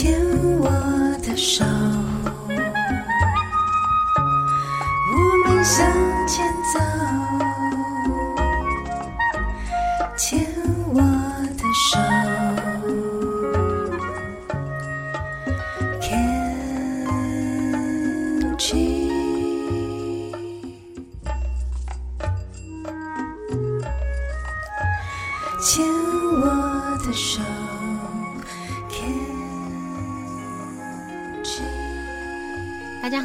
牵我的手，我们向前走。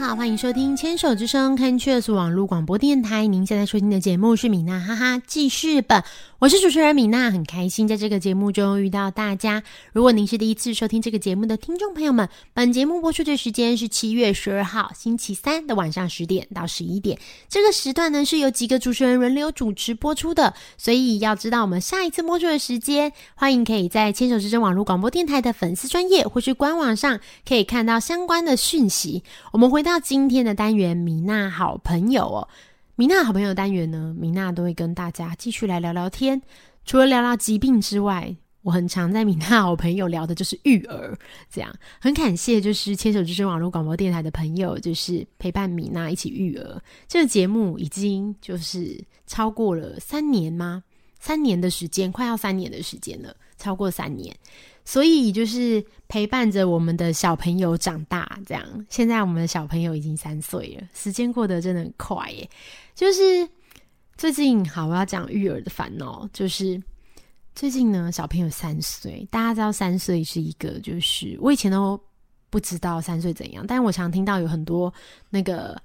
好，欢迎收听《牵手之声》看 Cheers 网络广播电台。您现在收听的节目是米娜哈哈记事本，我是主持人米娜，很开心在这个节目中遇到大家。如果您是第一次收听这个节目的听众朋友们，本节目播出的时间是七月十二号星期三的晚上十点到十一点，这个时段呢是由几个主持人轮流主持播出的，所以要知道我们下一次播出的时间，欢迎可以在牵手之声网络广播电台的粉丝专业或是官网上可以看到相关的讯息。我们回到今天的单元，米娜好朋友哦。米娜好朋友单元呢，米娜都会跟大家继续来聊聊天。除了聊聊疾病之外，我很常在米娜好朋友聊的就是育儿，这样很感谢就是牵手之声网络广播电台的朋友，就是陪伴米娜一起育儿。这个节目已经就是超过了三年吗？三年的时间，快要三年的时间了，超过三年。所以就是陪伴着我们的小朋友长大，这样。现在我们的小朋友已经三岁了，时间过得真的很快耶。就是最近，好，我要讲育儿的烦恼，就是最近呢，小朋友三岁，大家知道三岁是一个，就是我以前都不知道三岁怎样，但我常听到有很多那个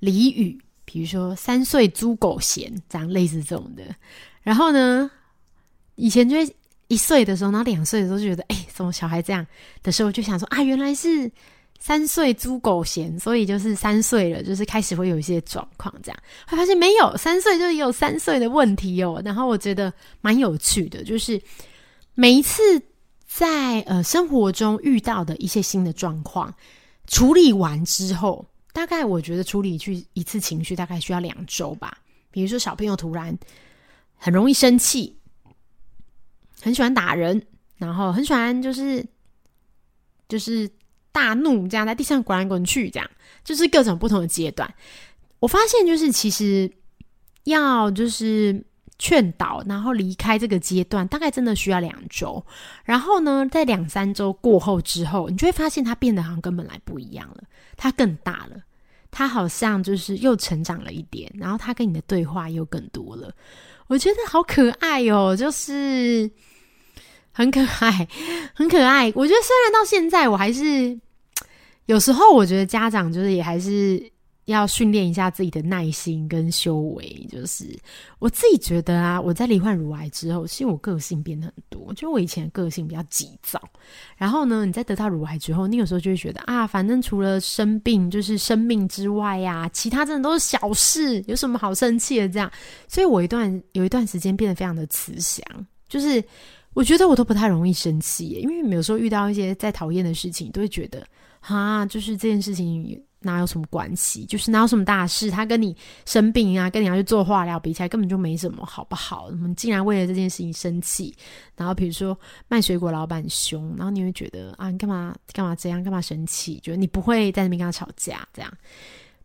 俚语，比如说三岁猪狗嫌，这样类似这种的。然后呢，以前就会。一岁的时候，然后两岁的时候就觉得，哎、怎么小孩这样的时候，就想说啊，原来是三岁猪狗嫌，所以就是三岁了，就是开始会有一些状况，这样会发现没有三岁就有三岁的问题哦。然后我觉得蛮有趣的，就是每一次在呃生活中遇到的一些新的状况，处理完之后，大概我觉得处理去一次情绪大概需要两周吧。比如说小朋友突然很容易生气。很喜欢打人，然后很喜欢就是就是大怒，这样在地上滚来滚去，这样就是各种不同的阶段。我发现就是其实要就是劝导，然后离开这个阶段，大概真的需要两周。然后呢，在两三周过后之后，你就会发现他变得好像跟本来不一样了，他更大了，他好像就是又成长了一点，然后他跟你的对话又更多了。我觉得好可爱哦，就是。很可爱，很可爱。我觉得虽然到现在，我还是有时候我觉得家长就是也还是要训练一下自己的耐心跟修为。就是我自己觉得啊，我在罹患乳癌之后，其实我个性变得很多。就我以前个性比较急躁，然后呢，你在得到乳癌之后，你有时候就会觉得啊，反正除了生病就是生命之外呀、其他真的都是小事，有什么好生气的？这样，所以我一段有一段时间变得非常的慈祥，就是。我觉得我都不太容易生气，因为有时候遇到一些再讨厌的事情，都会觉得啊，就是这件事情哪有什么关系，就是哪有什么大事，他跟你生病啊，跟你要去做化疗比起来，根本就没什么，好不好？你们竟然为了这件事情生气，然后比如说卖水果老板凶，然后你会觉得啊，你干嘛干嘛这样，干嘛生气？觉得你不会在那边跟他吵架这样。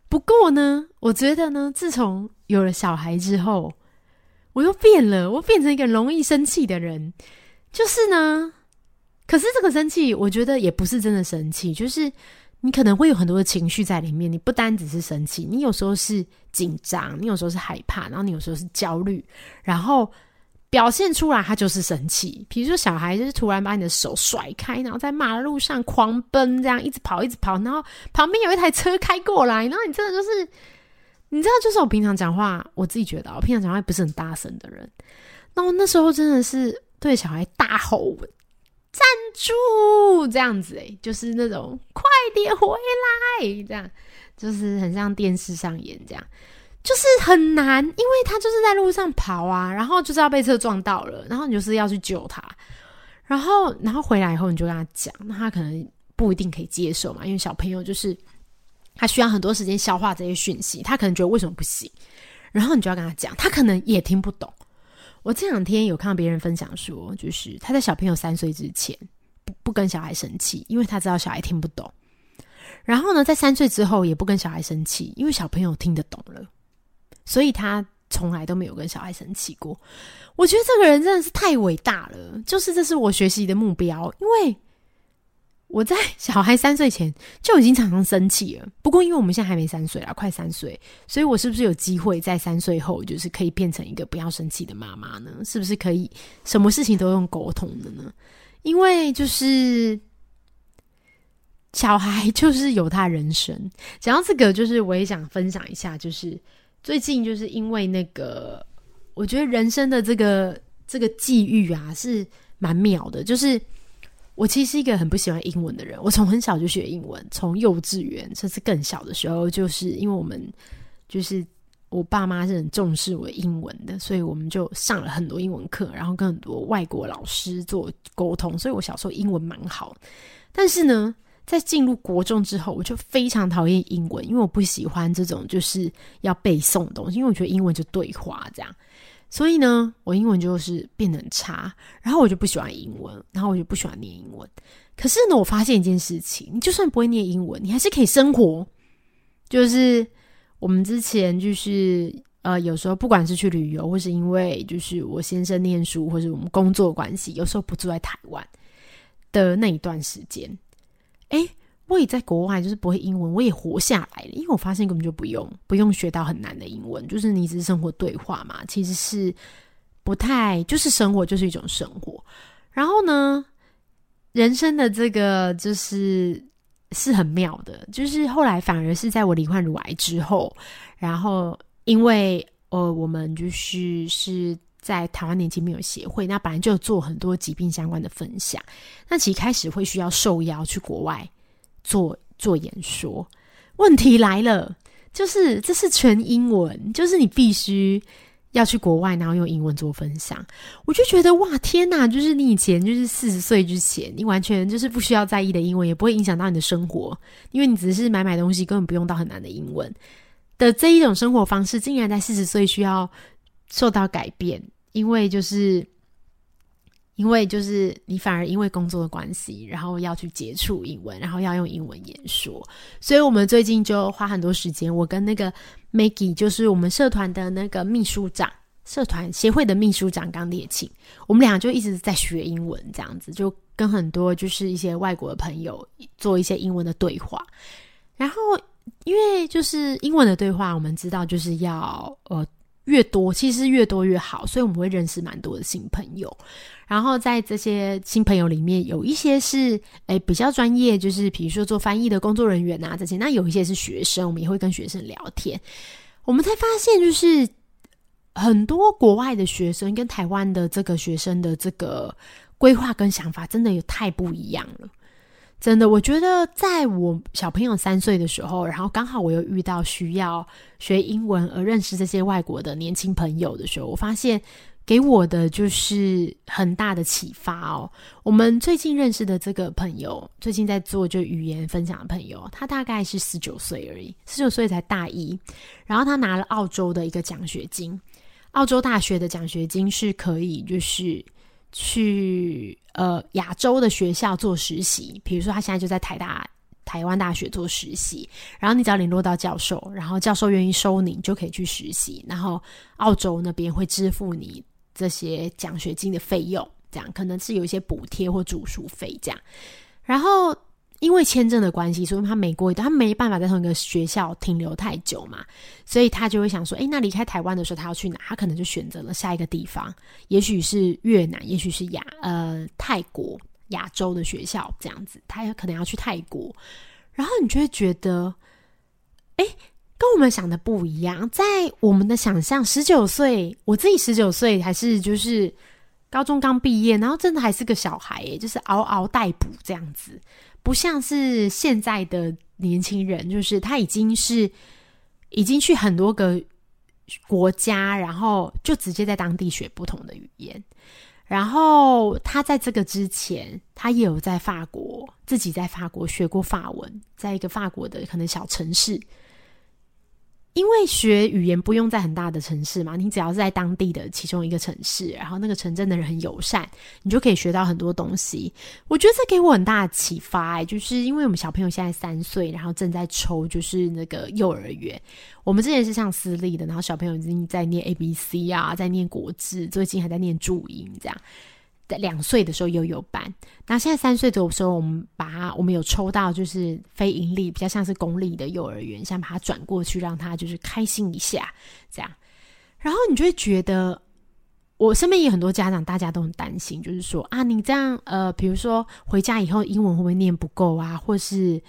不过呢，我觉得呢，自从有了小孩之后。我又变了，我变成一个容易生气的人。就是呢，可是这个生气，我觉得也不是真的生气，就是你可能会有很多的情绪在里面。你不单只是生气，你有时候是紧张，你有时候是害怕，然后你有时候是焦虑，然后表现出来，他就是生气。比如说，小孩就是突然把你的手甩开，然后在马路上狂奔，这样一直跑，一直跑，然后旁边有一台车开过来，然后你真的就是。你知道，就是我平常讲话，我自己觉得我平常讲话不是很大声的人。那我那时候真的是对小孩大吼：“站住！”这样子，诶，就是那种“快点回来”这样，就是很像电视上演这样，就是很难，因为他就是在路上跑啊，然后就是要被车撞到了，然后你就是要去救他，然后然后回来以后你就跟他讲，那他可能不一定可以接受嘛，因为小朋友就是。他需要很多时间消化这些讯息，他可能觉得为什么不行，然后你就要跟他讲，他可能也听不懂。我这两天有看到别人分享说，就是他在小朋友三岁之前，不不跟小孩生气，因为他知道小孩听不懂。然后呢，在三岁之后也不跟小孩生气，因为小朋友听得懂了，所以他从来都没有跟小孩生气过。我觉得这个人真的是太伟大了，就是这是我学习的目标，因为。我在 小孩三岁前就已经常常生气了。不过，因为我们现在还没三岁啦，快三岁，所以我是不是有机会在三岁后，就是可以变成一个不要生气的妈妈呢？是不是可以什么事情都用沟通的呢？因为就是小孩 就是有他人生。讲到这个，就是我也想分享一下，就是最近就是因为那个，我觉得人生的这个这个际遇啊，是蛮妙的，就是。我其实是一个很不喜欢英文的人。我从很小就学英文，从幼稚园甚至更小的时候，就是因为我们就是我爸妈是很重视我英文的，所以我们就上了很多英文课，然后跟很多外国老师做沟通。所以我小时候英文蛮好。但是呢，在进入国中之后，我就非常讨厌英文，因为我不喜欢这种就是要背诵的东西，因为我觉得英文就对话这样。所以呢，我英文就是变得很差，然后我就不喜欢英文，然后我就不喜欢念英文。可是呢，我发现一件事情，你就算不会念英文，你还是可以生活。就是我们之前就是呃，有时候不管是去旅游，或是因为就是我先生念书，或是我们工作关系，有时候不住在台湾的那一段时间，哎。我也在国外，就是不会英文，我也活下来了。因为我发现根本就不用不用学到很难的英文，就是你只是生活对话嘛，其实是不太就是生活就是一种生活。然后呢，人生的这个就是是很妙的，就是后来反而是在我罹患乳癌之后，然后因为呃我们就是是在台湾年轻朋友协会，那本来就做很多疾病相关的分享，那其实开始会需要受邀去国外。做做演说，问题来了，就是这是全英文，就是你必须要去国外，然后用英文做分享。我就觉得哇，天哪！就是你以前就是四十岁之前，你完全就是不需要在意的英文，也不会影响到你的生活，因为你只是买买东西，根本不用到很难的英文的这一种生活方式，竟然在四十岁需要受到改变，因为就是。因为就是你反而因为工作的关系，然后要去接触英文，然后要用英文演说，所以我们最近就花很多时间。我跟那个 Maggie，就是我们社团的那个秘书长，社团协会的秘书长刚烈庆，我们俩就一直在学英文，这样子就跟很多就是一些外国的朋友做一些英文的对话。然后因为就是英文的对话，我们知道就是要呃越多，其实越多越好，所以我们会认识蛮多的新朋友。然后在这些新朋友里面，有一些是诶比较专业，就是比如说做翻译的工作人员啊这些。那有一些是学生，我们也会跟学生聊天。我们才发现，就是很多国外的学生跟台湾的这个学生的这个规划跟想法，真的有太不一样了。真的，我觉得在我小朋友三岁的时候，然后刚好我又遇到需要学英文而认识这些外国的年轻朋友的时候，我发现。给我的就是很大的启发哦。我们最近认识的这个朋友，最近在做就语言分享的朋友，他大概是十九岁而已，十九岁才大一。然后他拿了澳洲的一个奖学金，澳洲大学的奖学金是可以就是去呃亚洲的学校做实习，比如说他现在就在台大、台湾大学做实习，然后你只要联络到教授，然后教授愿意收你，就可以去实习，然后澳洲那边会支付你。这些奖学金的费用，这样可能是有一些补贴或住宿费这样。然后因为签证的关系，所以他每过一段，他没办法在同一个学校停留太久嘛，所以他就会想说：，诶，那离开台湾的时候，他要去哪？他可能就选择了下一个地方，也许是越南，也许是亚呃泰国亚洲的学校这样子，他可能要去泰国。然后你就会觉得，诶。跟我们想的不一样，在我们的想象，十九岁，我自己十九岁还是就是高中刚毕业，然后真的还是个小孩，就是嗷嗷待哺这样子，不像是现在的年轻人，就是他已经是已经去很多个国家，然后就直接在当地学不同的语言，然后他在这个之前，他也有在法国自己在法国学过法文，在一个法国的可能小城市。因为学语言不用在很大的城市嘛，你只要是在当地的其中一个城市，然后那个城镇的人很友善，你就可以学到很多东西。我觉得这给我很大的启发，哎，就是因为我们小朋友现在三岁，然后正在抽就是那个幼儿园。我们之前是上私立的，然后小朋友已经在念 A B C 啊，在念国字，最近还在念注音这样。在两岁的时候又有班，那现在三岁的时候，我们把它，我们有抽到就是非盈利，比较像是公立的幼儿园，想把它转过去，让他就是开心一下，这样。然后你就会觉得，我身边有很多家长，大家都很担心，就是说啊，你这样呃，比如说回家以后英文会不会念不够啊，或是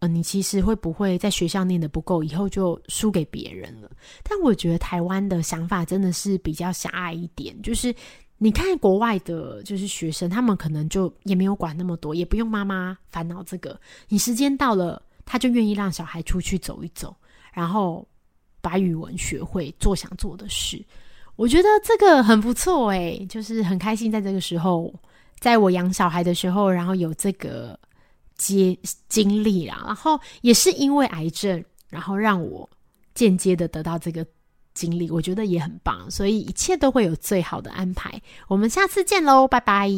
呃，你其实会不会在学校念的不够，以后就输给别人了？但我觉得台湾的想法真的是比较狭隘一点，就是。你看国外的，就是学生，他们可能就也没有管那么多，也不用妈妈烦恼这个。你时间到了，他就愿意让小孩出去走一走，然后把语文学会，做想做的事。我觉得这个很不错诶，就是很开心在这个时候，在我养小孩的时候，然后有这个经经历啦，然后也是因为癌症，然后让我间接的得到这个。经历我觉得也很棒，所以一切都会有最好的安排。我们下次见喽，拜拜。